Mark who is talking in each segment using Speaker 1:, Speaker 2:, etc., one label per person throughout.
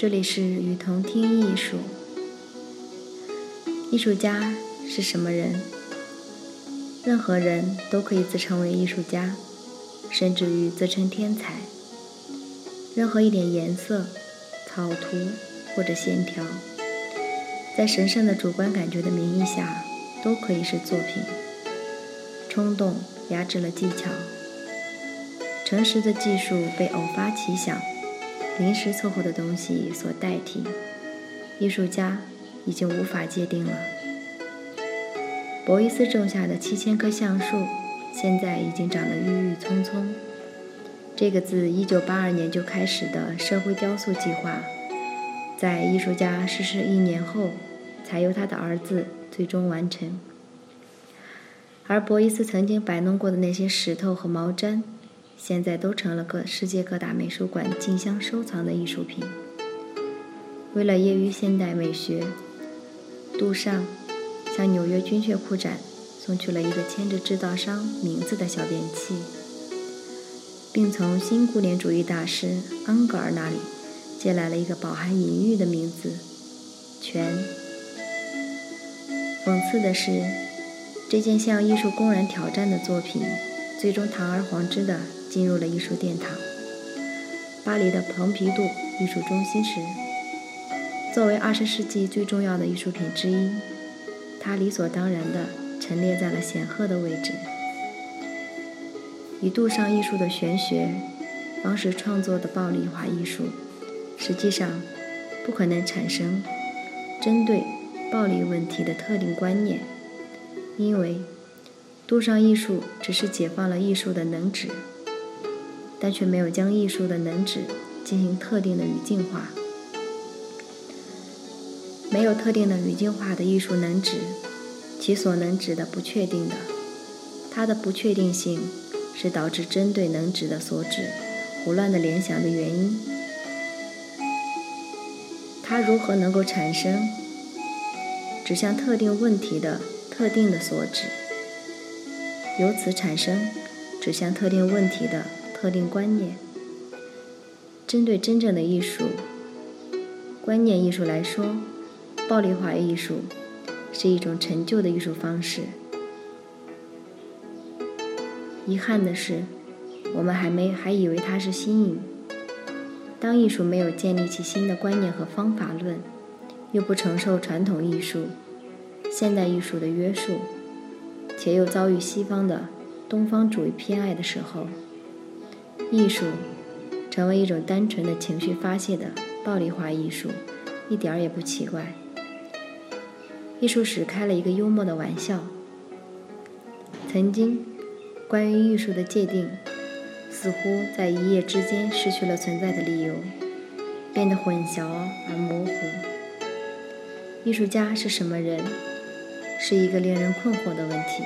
Speaker 1: 这里是雨桐听艺术。艺术家是什么人？任何人都可以自称为艺术家，甚至于自称天才。任何一点颜色、草图或者线条，在神圣的主观感觉的名义下，都可以是作品。冲动压制了技巧，诚实的技术被偶发奇想。临时凑合的东西所代替，艺术家已经无法界定了。博伊斯种下的七千棵橡树，现在已经长得郁郁葱葱。这个自1982年就开始的社会雕塑计划，在艺术家逝世一年后，才由他的儿子最终完成。而博伊斯曾经摆弄过的那些石头和毛毡。现在都成了各世界各大美术馆竞相收藏的艺术品。为了业余现代美学，杜尚向纽约军械库展送去了一个牵着制造商名字的小便器，并从新古典主义大师安格尔那里借来了一个饱含隐喻的名字——泉。讽刺的是，这件向艺术工人挑战的作品，最终堂而皇之的。进入了艺术殿堂——巴黎的蓬皮杜艺术中心时，作为二十世纪最重要的艺术品之一，它理所当然地陈列在了显赫的位置。以杜尚艺术的玄学方式创作的暴力化艺术，实际上不可能产生针对暴力问题的特定观念，因为杜尚艺术只是解放了艺术的能指。但却没有将艺术的能指进行特定的语境化，没有特定的语境化的艺术能指，其所能指的不确定的，它的不确定性是导致针对能指的所指胡乱的联想的原因。它如何能够产生指向特定问题的特定的所指，由此产生指向特定问题的？特定观念，针对真正的艺术观念艺术来说，暴力化艺术是一种陈旧的艺术方式。遗憾的是，我们还没还以为它是新颖。当艺术没有建立起新的观念和方法论，又不承受传统艺术、现代艺术的约束，且又遭遇西方的东方主义偏爱的时候。艺术成为一种单纯的情绪发泄的暴力化艺术，一点儿也不奇怪。艺术史开了一个幽默的玩笑：曾经，关于艺术的界定，似乎在一夜之间失去了存在的理由，变得混淆而模糊。艺术家是什么人，是一个令人困惑的问题，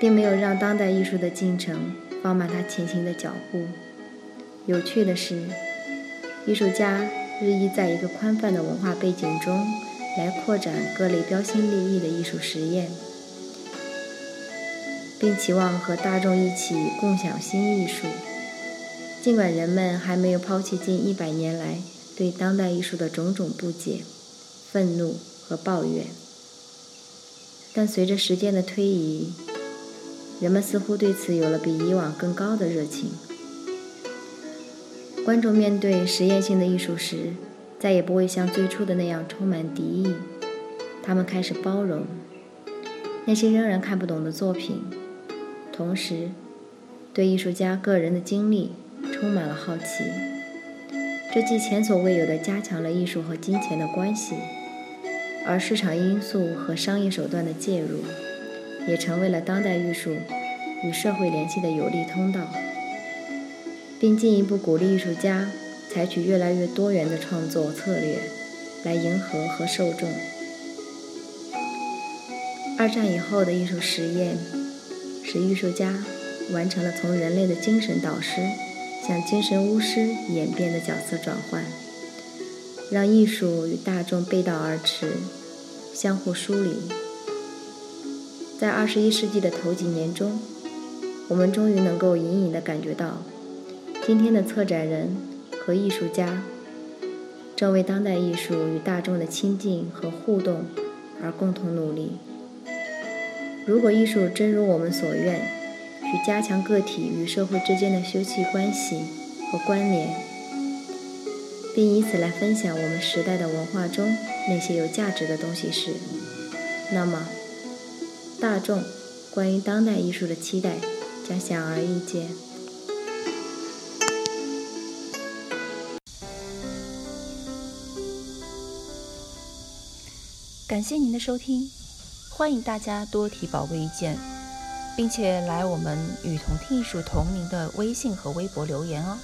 Speaker 1: 并没有让当代艺术的进程。放慢他前行的脚步。有趣的是，艺术家日益在一个宽泛的文化背景中来扩展各类标新立异的艺术实验，并期望和大众一起共享新艺术。尽管人们还没有抛弃近一百年来对当代艺术的种种不解、愤怒和抱怨，但随着时间的推移，人们似乎对此有了比以往更高的热情。观众面对实验性的艺术时，再也不会像最初的那样充满敌意。他们开始包容那些仍然看不懂的作品，同时对艺术家个人的经历充满了好奇。这既前所未有的加强了艺术和金钱的关系，而市场因素和商业手段的介入。也成为了当代艺术与社会联系的有力通道，并进一步鼓励艺术家采取越来越多元的创作策略，来迎合和受众。二战以后的艺术实验，使艺术家完成了从人类的精神导师向精神巫师演变的角色转换，让艺术与大众背道而驰，相互疏离。在二十一世纪的头几年中，我们终于能够隐隐地感觉到，今天的策展人和艺术家正为当代艺术与大众的亲近和互动而共同努力。如果艺术真如我们所愿，去加强个体与社会之间的休戚关系和关联，并以此来分享我们时代的文化中那些有价值的东西时，那么大众关于当代艺术的期待将显而易见。
Speaker 2: 感谢您的收听。欢迎大家多提宝贵意见，并且来我们“与同听艺术”同名的微信和微博留言哦。